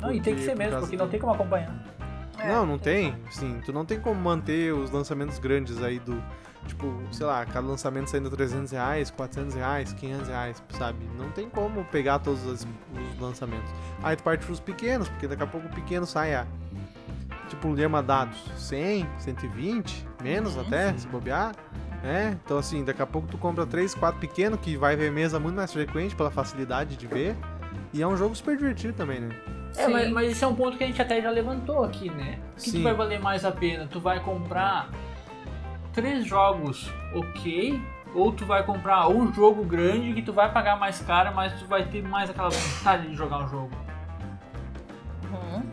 [SPEAKER 2] Não, e tem que
[SPEAKER 1] Porque
[SPEAKER 2] ser
[SPEAKER 1] por
[SPEAKER 2] mesmo, porque não tem como acompanhar.
[SPEAKER 3] É.
[SPEAKER 1] Não, não tem. Sim, tu não tem como manter os lançamentos grandes aí do. Tipo, sei lá, cada lançamento saindo 300 reais, 400 reais, 500 reais, sabe? Não tem como pegar todos os, os lançamentos. Aí tu parte pros pequenos, porque daqui a pouco o pequeno sai a. Tipo, o Lema dados 100, 120, menos
[SPEAKER 3] Uhum,
[SPEAKER 1] até, se bobear. É, então assim, daqui a pouco tu compra 3, 4 pequeno, que vai ver mesa muito mais frequente pela facilidade de ver. E é um jogo super divertido também, né?
[SPEAKER 2] É, mas,
[SPEAKER 3] Sim.
[SPEAKER 2] mas esse é um ponto que a gente até já levantou aqui, né? O que, que
[SPEAKER 1] Sim.
[SPEAKER 2] vai valer mais a pena? Tu vai comprar três jogos ok, ou tu vai comprar um jogo grande que tu vai pagar mais caro, mas tu vai ter mais aquela vontade de jogar o jogo.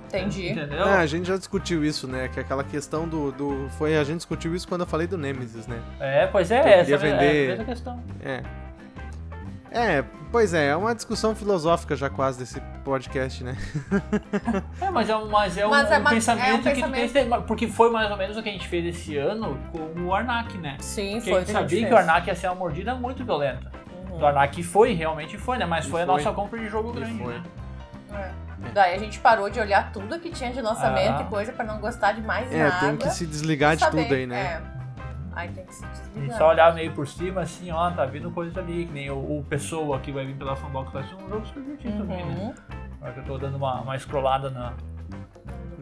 [SPEAKER 3] Entendi.
[SPEAKER 2] Entendeu?
[SPEAKER 1] É, a gente já discutiu isso, né? Que é aquela questão do, do. Foi a gente discutiu isso quando eu falei do Nemesis, né?
[SPEAKER 2] É, pois é, essa
[SPEAKER 1] queria
[SPEAKER 2] é a
[SPEAKER 1] vender-
[SPEAKER 2] mesma questão.
[SPEAKER 1] É. É, pois é, é uma discussão filosófica já quase desse podcast, né? [LAUGHS]
[SPEAKER 2] É, mas é um, mas é um,
[SPEAKER 3] Mas é
[SPEAKER 2] um
[SPEAKER 3] uma-
[SPEAKER 2] pensamento
[SPEAKER 3] é um
[SPEAKER 2] que tem
[SPEAKER 3] pensamento.
[SPEAKER 2] que ter, porque foi mais ou menos o que a gente fez esse ano com o Arnak, né?
[SPEAKER 3] Sim,
[SPEAKER 2] Porque
[SPEAKER 3] foi.
[SPEAKER 2] a gente sabia que o Arnak ia ser uma mordida muito violenta.
[SPEAKER 3] Uhum.
[SPEAKER 2] Do Arnak foi, realmente foi, né? Mas
[SPEAKER 1] E
[SPEAKER 2] foi a
[SPEAKER 1] foi.
[SPEAKER 2] nossa compra de jogo
[SPEAKER 1] E
[SPEAKER 2] grande,
[SPEAKER 1] foi.
[SPEAKER 2] né?
[SPEAKER 3] É. Daí a gente parou de olhar tudo que tinha de lançamento
[SPEAKER 2] Ah.
[SPEAKER 3] e coisa pra não gostar de mais
[SPEAKER 1] É,
[SPEAKER 3] nada.
[SPEAKER 1] tem que se desligar de
[SPEAKER 3] saber-
[SPEAKER 1] tudo aí, né?
[SPEAKER 3] É. Aí tem que se
[SPEAKER 2] A gente
[SPEAKER 3] desligar.
[SPEAKER 2] só olhar meio por cima, assim, ó, tá vindo coisa ali, que nem o, o Pessoa que vai vir pela Fanbox, vai ser um jogo super divertido também, né?
[SPEAKER 3] Uhum.
[SPEAKER 2] Agora que eu tô dando uma, uma scrollada na,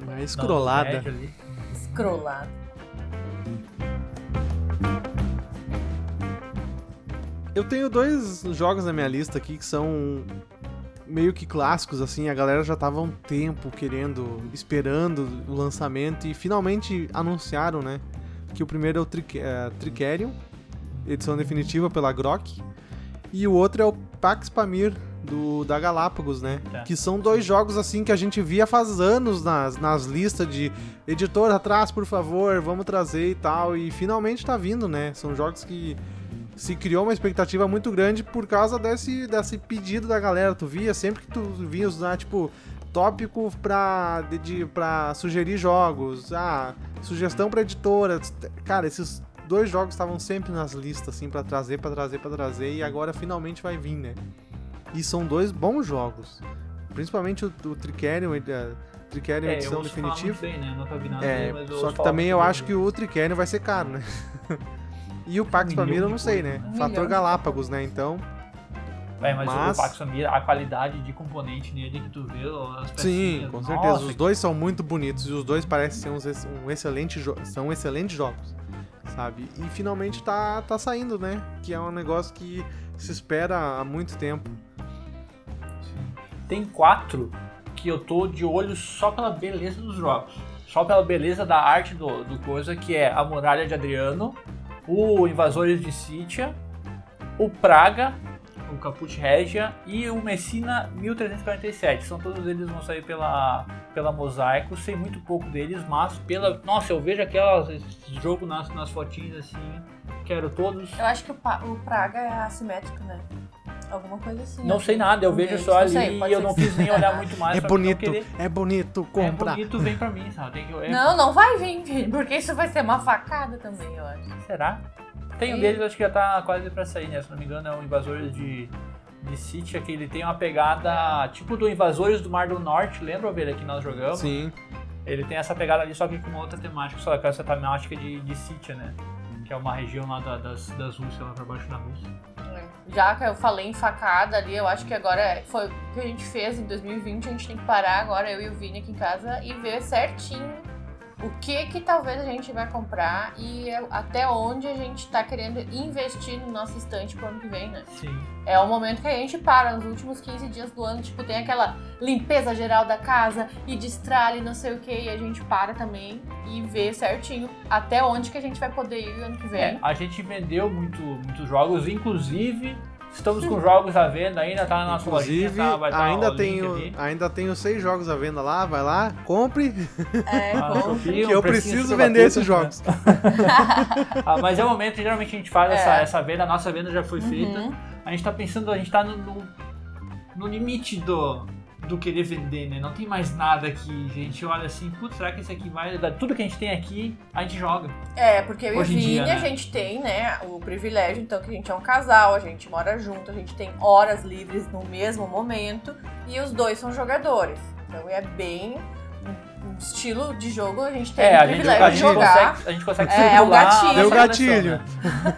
[SPEAKER 1] Uma
[SPEAKER 2] na
[SPEAKER 1] escrolada.
[SPEAKER 2] ali.
[SPEAKER 3] Scrollado.
[SPEAKER 1] Eu tenho dois jogos na minha lista aqui que são meio que clássicos, assim. A galera já tava há um tempo querendo, esperando o lançamento e finalmente anunciaram, né? Que o primeiro é o Tric é, Tricerion, edição definitiva pela Grok. E o outro é o Pax Pamir, do, da Galápagos, né?
[SPEAKER 2] Tá.
[SPEAKER 1] Que são dois jogos, assim, que a gente via faz anos nas, nas listas de editor atrás, por favor, vamos trazer e tal. E finalmente tá vindo, né? São jogos que se criou uma expectativa muito grande por causa desse, desse pedido da galera. Tu via, sempre que tu via usar, tipo, tópico pra, de, de- pra sugerir jogos, ah, sugestão pra editora. Cara, esses dois jogos estavam sempre nas listas, assim, pra trazer, pra trazer, pra trazer, e agora finalmente vai vir, né? E são dois bons jogos. Principalmente o, o a Tricerion
[SPEAKER 2] É,
[SPEAKER 1] edição definitiva.
[SPEAKER 2] bem, né? Nada
[SPEAKER 1] É, só que também eu
[SPEAKER 2] bem
[SPEAKER 1] acho que o Tricerion vai ser caro, né? [LAUGHS] e o Pax
[SPEAKER 2] Um milhão
[SPEAKER 1] eu não sei, né?
[SPEAKER 3] Um
[SPEAKER 1] Fator
[SPEAKER 3] milhão.
[SPEAKER 1] Galápagos, né? Então,
[SPEAKER 2] É, mas,
[SPEAKER 1] Mas-
[SPEAKER 2] o Pax Família, a qualidade de componente nele que tu vê, as
[SPEAKER 1] Sim, com
[SPEAKER 2] nossa,
[SPEAKER 1] certeza. Os
[SPEAKER 2] que-
[SPEAKER 1] dois são muito bonitos e os dois parecem ser uns, ex- um excelente são excelentes jogos, sabe? E finalmente tá, tá saindo, né? Que é um negócio que se espera há muito tempo.
[SPEAKER 2] Tem quatro que eu tô de olho só pela beleza dos jogos. Só pela beleza da arte do, do coisa, que é a Muralha de Adriano, o Invasores de Sítia, o Praga, o Caput Regia e o Messina 1347. São todos eles vão sair pela, pela Mosaico, sei muito pouco deles, mas pela. Nossa, eu vejo aquelas jogo nas, nas fotinhas assim, quero todos.
[SPEAKER 3] Eu acho que o, o Praga é assimétrico, né? Alguma coisa assim.
[SPEAKER 2] Não sei nada, eu vejo só
[SPEAKER 3] não
[SPEAKER 2] ali
[SPEAKER 3] sei,
[SPEAKER 2] e eu não quis nem olhar muito [LAUGHS] mais.
[SPEAKER 1] é
[SPEAKER 2] não
[SPEAKER 1] bonito,
[SPEAKER 2] querer-
[SPEAKER 1] é bonito
[SPEAKER 2] É
[SPEAKER 1] comprar.
[SPEAKER 2] bonito, vem pra mim, sabe? Tem que, é-
[SPEAKER 3] Não, não vai vir, filho, porque isso vai ser uma facada também, eu acho.
[SPEAKER 2] Será? Tem um deles, acho que já tá quase pra sair, né? Se não me engano, é o Invasores de, de City, que ele tem uma pegada tipo do Invasores do Mar do Norte, lembra, Ovelha, que nós jogamos?
[SPEAKER 1] Sim.
[SPEAKER 2] Ele tem essa pegada ali, só que com uma outra temática, só que essa temática de, de City, né? Que é uma região lá da- das, das Rússia, lá pra baixo da Rússia.
[SPEAKER 3] Já que eu falei em facada ali, eu acho que agora é- foi o que a gente fez em 2020, a gente tem que parar agora, eu e o Vini aqui em casa, e ver certinho o que que talvez a gente vai comprar e até onde a gente tá querendo investir no nosso estante pro ano que vem, né?
[SPEAKER 2] Sim.
[SPEAKER 3] É o momento que a gente para, nos últimos 15 dias do ano, tipo, tem aquela limpeza geral da casa e destralhe, não sei o que, e a gente para também e vê certinho até onde que a gente vai poder ir ano que vem.
[SPEAKER 2] É, a gente vendeu muito, muitos jogos, inclusive estamos com jogos à venda ainda, tá na nossa
[SPEAKER 1] Inclusive,
[SPEAKER 2] lojinha, tá? Vai tá
[SPEAKER 1] ainda,
[SPEAKER 2] o
[SPEAKER 1] tenho, ainda tenho seis jogos à venda lá, vai lá, compre,
[SPEAKER 3] É,
[SPEAKER 2] Ah. Shopee,
[SPEAKER 1] que eu preciso vender esses jogos. [LAUGHS]
[SPEAKER 2] Ah, mas é o momento, geralmente a gente faz
[SPEAKER 3] É.
[SPEAKER 2] essa, essa venda, a nossa venda já foi feita.
[SPEAKER 3] Uhum.
[SPEAKER 2] A gente tá pensando, a gente tá no, no, no limite do, do querer vender, né? Não tem mais nada aqui, gente. Olha assim, putz, será que esse aqui vai. Tudo que a gente tem aqui, a gente joga.
[SPEAKER 3] É, porque eu e o
[SPEAKER 2] Hoje em
[SPEAKER 3] Vini,
[SPEAKER 2] dia, né?
[SPEAKER 3] a gente tem, né, o privilégio, então, que a gente é um casal, a gente mora junto, a gente tem horas livres no mesmo momento e os dois são jogadores. Então é bem um- estilo de jogo, a gente tem
[SPEAKER 2] é,
[SPEAKER 3] o
[SPEAKER 2] a gente,
[SPEAKER 3] privilégio
[SPEAKER 2] a
[SPEAKER 3] de
[SPEAKER 2] gente
[SPEAKER 3] jogar.
[SPEAKER 2] consegue, a gente consegue
[SPEAKER 3] É, é um
[SPEAKER 2] circular
[SPEAKER 3] gatilho.
[SPEAKER 2] a
[SPEAKER 1] Deu gatilho.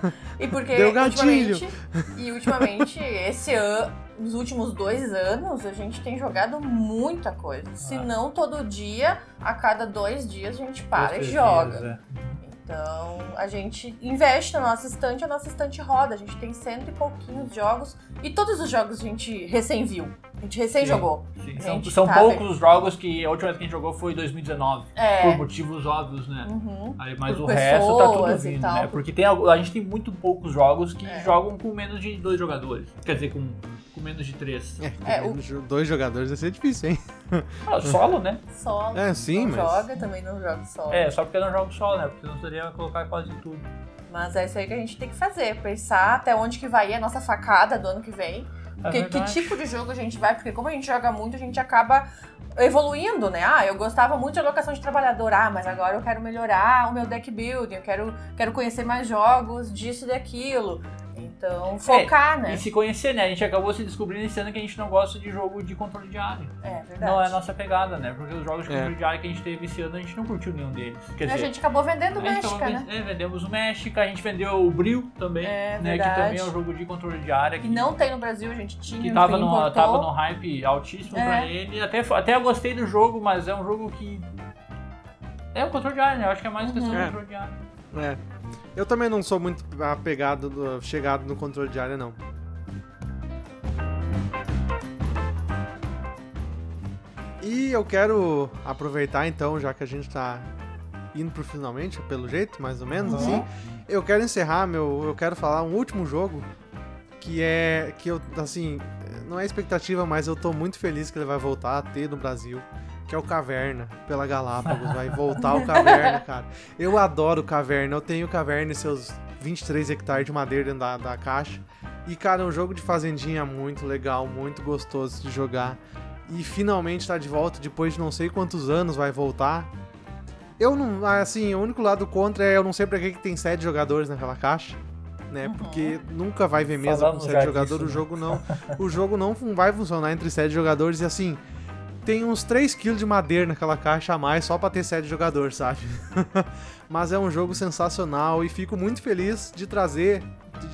[SPEAKER 2] né? [LAUGHS]
[SPEAKER 3] E porque
[SPEAKER 1] Deu gatilho.
[SPEAKER 3] ultimamente, e ultimamente, esse ano, nos últimos dois anos, a gente tem jogado muita coisa. Se
[SPEAKER 2] Ah.
[SPEAKER 3] não todo dia, a cada dois dias a gente para
[SPEAKER 2] Duas,
[SPEAKER 3] e
[SPEAKER 2] três
[SPEAKER 3] joga.
[SPEAKER 2] dias, é.
[SPEAKER 3] Então, a gente investe na nossa estante, a nossa estante roda. A gente tem cento e pouquinhos jogos. E todos os jogos a gente recém viu. A gente recém
[SPEAKER 2] Sim.
[SPEAKER 3] jogou.
[SPEAKER 2] Sim, São, são
[SPEAKER 3] tá
[SPEAKER 2] poucos os jogos que a última vez que a gente jogou foi em 2019.
[SPEAKER 3] É.
[SPEAKER 2] Por motivos óbvios, né?
[SPEAKER 3] Uhum.
[SPEAKER 2] Aí, mas
[SPEAKER 3] Por
[SPEAKER 2] o resto tá tudo vindo,
[SPEAKER 3] tal.
[SPEAKER 2] né? Porque tem, a gente tem muito poucos jogos que
[SPEAKER 3] É.
[SPEAKER 2] jogam com menos de dois jogadores. Quer dizer, com, com menos de três.
[SPEAKER 1] É,
[SPEAKER 3] É,
[SPEAKER 1] de dois jogadores vai ser difícil, hein?
[SPEAKER 2] Ah, solo, né?
[SPEAKER 3] Solo.
[SPEAKER 1] É, sim,
[SPEAKER 3] não
[SPEAKER 1] mas-
[SPEAKER 3] joga, também não joga solo.
[SPEAKER 2] É, só porque eu não jogo solo, né? Porque não seria colocar quase tudo.
[SPEAKER 3] Mas é isso aí que a gente tem que fazer. Pensar até onde que vai ir a nossa facada do ano que vem.
[SPEAKER 2] É
[SPEAKER 3] Porque que
[SPEAKER 2] verdade.
[SPEAKER 3] tipo de jogo a gente vai? Porque como a gente joga muito, a gente acaba evoluindo, né? Ah, eu gostava muito de alocação de trabalhador. Ah, mas agora eu quero melhorar o meu deck building. Eu quero, quero conhecer mais jogos disso e daquilo. Então, focar, né?
[SPEAKER 2] E se conhecer, né? A gente acabou se descobrindo esse ano que a gente não gosta de jogo de controle de área.
[SPEAKER 3] É verdade.
[SPEAKER 2] Não é a nossa pegada, né? Porque os jogos de
[SPEAKER 1] É.
[SPEAKER 2] controle de área que a gente teve esse ano, a gente não curtiu nenhum deles. Quer
[SPEAKER 3] a
[SPEAKER 2] dizer,
[SPEAKER 3] gente acabou vendendo
[SPEAKER 2] gente
[SPEAKER 3] México, né?
[SPEAKER 2] é, vendemos o México, a gente vendeu o Bril também,
[SPEAKER 3] É,
[SPEAKER 2] né? Que
[SPEAKER 3] verdade.
[SPEAKER 2] também é um jogo de controle de área.
[SPEAKER 3] Que não tem no Brasil, a gente tinha.
[SPEAKER 2] que tava
[SPEAKER 3] enfim,
[SPEAKER 2] no,
[SPEAKER 3] importou.
[SPEAKER 2] tava no hype altíssimo
[SPEAKER 3] É.
[SPEAKER 2] pra ele. Até, até eu gostei do jogo, mas é um jogo que. É o controle de área, né? Eu acho que é mais questão
[SPEAKER 3] Uhum.
[SPEAKER 2] de
[SPEAKER 1] É.
[SPEAKER 2] controle de área.
[SPEAKER 1] É. Eu também não sou muito apegado, do- chegado no controle de área, não. E eu quero aproveitar então, já que a gente tá indo pro finalmente, pelo jeito, mais ou menos
[SPEAKER 3] Uhum.
[SPEAKER 1] assim. Eu quero encerrar meu, eu quero falar um último jogo que é que eu assim, não é expectativa, mas eu tô muito feliz que ele vai voltar a ter no Brasil, que é o Caverna pela Galápagos, vai voltar o Caverna, cara. Eu adoro Caverna, eu tenho Caverna e seus 23 hectares de madeira dentro da, da caixa. E cara, é um jogo de fazendinha muito legal, muito gostoso de jogar. E finalmente tá de volta depois de não sei quantos anos vai voltar. Eu não, assim, o único lado contra é eu não sei pra que, que tem sete jogadores naquela caixa, né?
[SPEAKER 3] Uhum.
[SPEAKER 1] Porque nunca vai ver mesa
[SPEAKER 2] Falamos
[SPEAKER 1] com sete jogadores,
[SPEAKER 2] disso,
[SPEAKER 1] o jogo não, o jogo não vai funcionar entre sete jogadores e assim, tem uns 3 kg de madeira naquela caixa a mais só pra ter sete jogadores, sabe? [LAUGHS] Mas é um jogo sensacional e fico muito feliz de trazer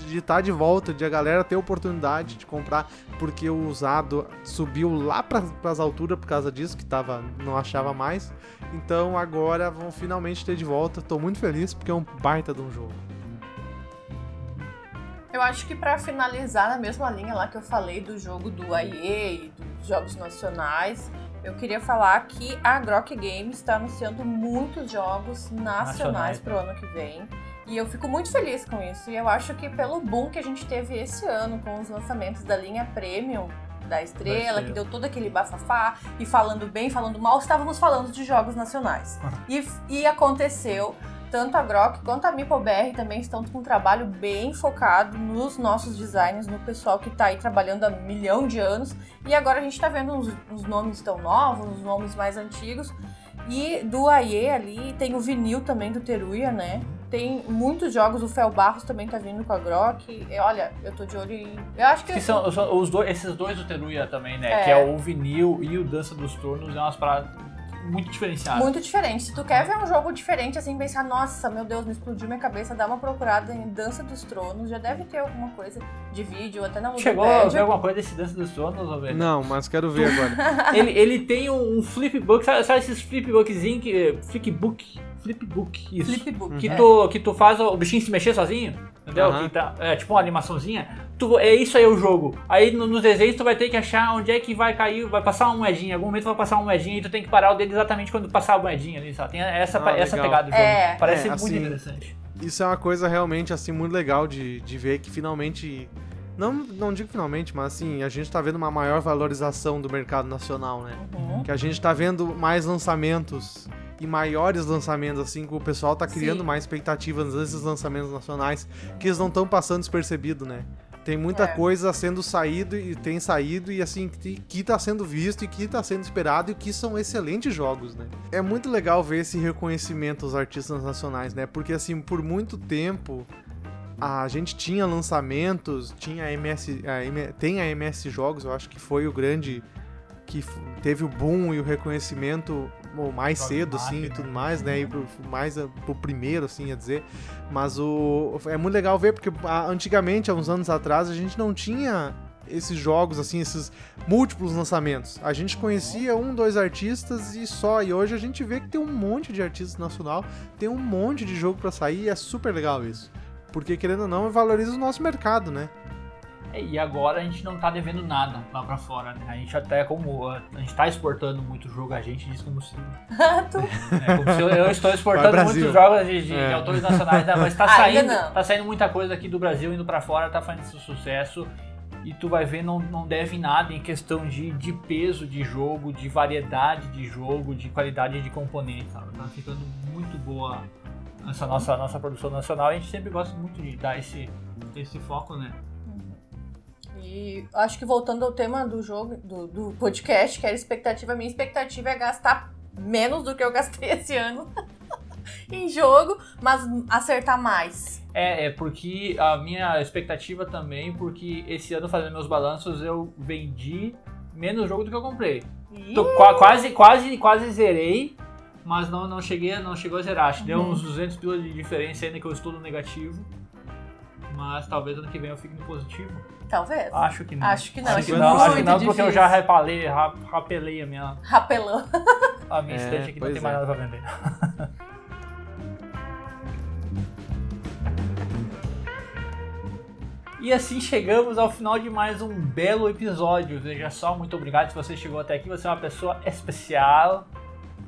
[SPEAKER 1] de estar de volta, de a galera ter oportunidade de comprar, porque o usado subiu lá para as alturas por causa disso, que tava, não achava mais. Então agora vão finalmente ter de volta. Tô muito feliz porque é um baita de um jogo.
[SPEAKER 3] Eu acho que para finalizar na mesma linha lá que eu falei do jogo do AIE e dos jogos nacionais, eu queria falar que a Grok Games está anunciando muitos jogos nacionais, para o ano que vem. E eu fico muito feliz com isso. E eu acho que pelo boom que a gente teve esse ano com os lançamentos da linha Premium da Estrela,
[SPEAKER 2] Estrela.
[SPEAKER 3] que deu todo aquele bafafá, e falando bem, falando mal, estávamos falando de jogos nacionais. E, e aconteceu. Tanto a Grok quanto a Meeple BR também estão com um trabalho bem focado nos nossos designs, no pessoal que está aí trabalhando há um milhão de anos. E agora a gente está vendo uns, uns nomes tão novos, uns nomes mais antigos. E do AE ali tem o vinil também do Teruya, né? Tem muitos jogos, o Fel Barros também tá vindo com a Grok. E, olha, eu tô de olho em. Eu acho que.
[SPEAKER 2] Que são, são os dois, esses dois do Teruya também, né?
[SPEAKER 3] É.
[SPEAKER 2] Que é o vinil e o Dança dos Turnos, é umas paradas muito diferenciadas.
[SPEAKER 3] Muito diferente. Se tu quer ver um jogo diferente, assim, pensar, nossa, meu Deus, me explodiu minha cabeça, dá uma procurada em Dança dos Tronos, já deve ter alguma coisa de vídeo, até na
[SPEAKER 2] Chegou a ver alguma coisa desse Dança dos Turnos, Ovelha?
[SPEAKER 1] Não, mas quero ver agora. [LAUGHS]
[SPEAKER 2] ele, ele tem um, um flipbook, sabe, sabe esses flipbookzinhos que. Flipbook? Flipbook, isso.
[SPEAKER 3] Flipbook.
[SPEAKER 2] Que
[SPEAKER 3] é.
[SPEAKER 2] tu, que tu faz o bichinho se mexer sozinho, entendeu? Que tá- é tipo uma animaçãozinha. Tu, é isso aí o jogo. Aí no- nos desenhos tu vai ter que achar onde é que vai cair, vai passar uma moedinha. Em algum momento vai passar uma moedinha e tu tem que parar o dedo exatamente quando passar a moedinha ali, sabe? Tem essa,
[SPEAKER 1] Ah,
[SPEAKER 2] essa
[SPEAKER 1] legal.
[SPEAKER 2] pegada do jogo.
[SPEAKER 3] É.
[SPEAKER 2] Parece
[SPEAKER 1] É,
[SPEAKER 2] muito
[SPEAKER 1] assim,
[SPEAKER 2] interessante.
[SPEAKER 1] Isso é uma coisa realmente assim muito legal de, de ver que finalmente não não digo finalmente, mas assim, a gente tá vendo uma maior valorização do mercado nacional, né?
[SPEAKER 3] Uhum.
[SPEAKER 1] Que a gente tá vendo mais lançamentos e maiores lançamentos assim, que o pessoal tá criando
[SPEAKER 3] Sim.
[SPEAKER 1] mais expectativas nesses lançamentos nacionais, que eles não estão passando despercebido, né? Tem muita
[SPEAKER 3] É.
[SPEAKER 1] coisa sendo saído e tem saído e assim que, tá sendo visto e que tá sendo esperado e que são excelentes jogos, né? É muito legal ver esse reconhecimento aos artistas nacionais, né? Porque assim, por muito tempo a gente tinha lançamentos, tinha a MS, a M- tem a MS Jogos, eu acho que foi o grande que teve o boom e o reconhecimento mais cedo, assim, e tudo mais, né? E pro- mais a- pro primeiro, assim, a dizer. Mas o é muito legal ver, porque ah, antigamente, há uns anos atrás, a gente não tinha esses jogos, assim, esses múltiplos lançamentos. A gente conhecia um, dois artistas e só. E hoje a gente vê que tem um monte de artista nacional, tem um monte de jogo pra sair e é super legal isso. Porque, querendo ou não, valoriza o nosso mercado, né?
[SPEAKER 2] E agora a gente não tá devendo nada lá pra fora, né? A gente até como. A gente tá exportando muito jogo, a gente diz como se.
[SPEAKER 3] Tu- [LAUGHS]
[SPEAKER 2] É, como se eu, eu estou exportando
[SPEAKER 1] Vai,
[SPEAKER 2] muitos jogos de, de- de
[SPEAKER 1] É.
[SPEAKER 2] autores nacionais, né? mas tá [LAUGHS] saindo, tá saindo muita coisa aqui do Brasil indo pra fora, tá fazendo esse sucesso. E tu vai ver, não, não deve nada em questão de, de peso de jogo, de variedade de jogo, de qualidade de componentes. Sabe? Tá ficando muito boa essa nossa, nossa produção nacional. A gente sempre gosta muito de dar esse, esse foco, né?
[SPEAKER 3] E acho que voltando ao tema do jogo, do, do podcast, que era expectativa, minha expectativa é gastar menos do que eu gastei [LAUGHS] esse ano [LAUGHS] em jogo, mas acertar mais.
[SPEAKER 2] É, é porque a minha expectativa também, porque esse ano fazendo meus balanços eu vendi menos jogo do que eu comprei. Tô qua- quase, quase, quase zerei, mas não, não cheguei, não chegou a zerar. Acho que deu
[SPEAKER 3] Uhum.
[SPEAKER 2] uns 200 pila de diferença ainda que eu estou no negativo. Mas talvez ano que vem eu fique no positivo.
[SPEAKER 3] talvez.
[SPEAKER 2] Acho que não.
[SPEAKER 3] Acho que não,
[SPEAKER 2] Acho
[SPEAKER 3] acho
[SPEAKER 2] que não, acho que não porque eu já repalei, ra- rapelei a minha,
[SPEAKER 3] Rapelão.
[SPEAKER 2] a minha
[SPEAKER 1] É,
[SPEAKER 2] estante aqui, não tem mais
[SPEAKER 1] é.
[SPEAKER 2] nada pra vender. E assim chegamos ao final de mais um belo episódio. Veja só, muito obrigado se você chegou até aqui. Você é uma pessoa especial.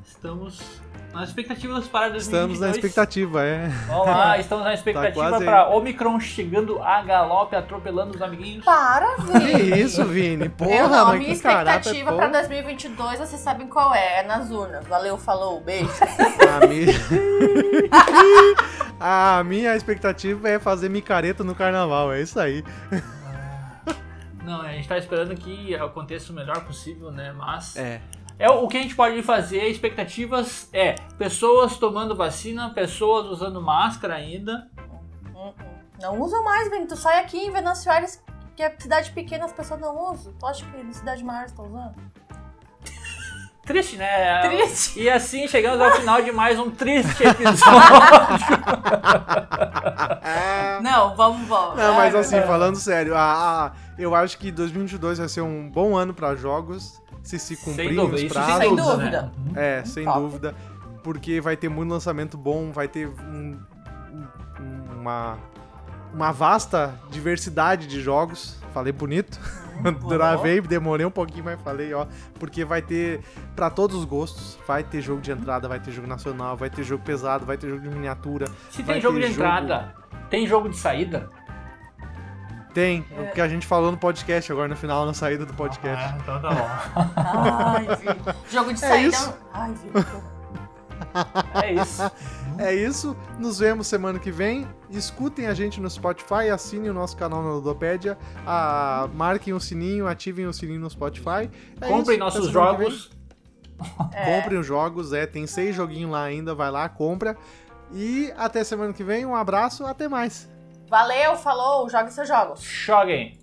[SPEAKER 2] Estamos nas expectativas para 2022.
[SPEAKER 1] Estamos na expectativa, é.
[SPEAKER 2] Vamos lá, [LAUGHS] estamos na expectativa
[SPEAKER 1] quase aí.
[SPEAKER 2] para Omicron chegando a galope, atropelando os amiguinhos.
[SPEAKER 3] Para,
[SPEAKER 1] Que
[SPEAKER 3] Vini.
[SPEAKER 1] isso, Vini? Porra,
[SPEAKER 3] eu não, a
[SPEAKER 1] mas
[SPEAKER 3] minha
[SPEAKER 1] que caraca,
[SPEAKER 3] expectativa
[SPEAKER 1] pô.
[SPEAKER 3] pra 2022, vocês sabem qual é, é nas urnas. Valeu, falou, beijo. [LAUGHS]
[SPEAKER 1] A minha... [LAUGHS] a minha expectativa é fazer micareta no carnaval, é isso aí.
[SPEAKER 2] Não, a gente tá esperando que aconteça o melhor possível, né? Mas
[SPEAKER 1] É.
[SPEAKER 2] é o que a gente pode fazer. Expectativas é pessoas tomando vacina, pessoas usando máscara ainda.
[SPEAKER 3] Não usam mais, Vini. Tu sai aqui em Venâncio Aires, que é cidade pequena, as pessoas não usam. Tu acha que em cidade maior estão usando? [LAUGHS]
[SPEAKER 2] Triste, né?
[SPEAKER 3] Triste.
[SPEAKER 2] E assim chegamos ao final de mais um triste episódio. [LAUGHS]
[SPEAKER 3] Não, vamos, vamos.
[SPEAKER 1] Não, mas assim, falando sério, a, a- eu acho que 2022 vai ser um bom ano pra jogos, se se
[SPEAKER 2] sem
[SPEAKER 1] cumprirem
[SPEAKER 2] dúvida,
[SPEAKER 1] os prazos.
[SPEAKER 3] Sem
[SPEAKER 2] dúvida.
[SPEAKER 3] dúvida.
[SPEAKER 2] né?
[SPEAKER 1] É, sem
[SPEAKER 3] Top.
[SPEAKER 1] dúvida. Porque vai ter muito lançamento bom, vai ter um- um- uma, uma vasta diversidade de jogos. Falei bonito. [LAUGHS] Travei, demorei um pouquinho, mas falei, ó. Porque vai ter pra todos os gostos. Vai ter jogo de entrada, vai ter jogo nacional, vai ter jogo pesado, vai ter jogo de miniatura.
[SPEAKER 2] Se tem jogo de
[SPEAKER 1] jogo-
[SPEAKER 2] entrada, tem jogo de saída?
[SPEAKER 1] Tem,
[SPEAKER 3] É.
[SPEAKER 1] o que a gente falou no podcast agora, no final, na saída do podcast.
[SPEAKER 2] Ah, então tá bom.
[SPEAKER 3] Ai, Vitor. Jogo de
[SPEAKER 1] É
[SPEAKER 3] saída.
[SPEAKER 1] isso.
[SPEAKER 3] Ai, Vitor.
[SPEAKER 2] É isso.
[SPEAKER 1] É isso, nos vemos semana que vem. Escutem a gente no Spotify, assinem o nosso canal na Ludopédia, ah, marquem o sininho, ativem o sininho no Spotify. É
[SPEAKER 2] Comprem
[SPEAKER 1] isso,
[SPEAKER 2] nossos jogos.
[SPEAKER 3] É.
[SPEAKER 1] Comprem os jogos, é, tem seis joguinhos lá ainda, vai lá, compra. E até semana que vem, um abraço, até mais.
[SPEAKER 3] Valeu, falou, jogue seus jogos.
[SPEAKER 2] Joguem.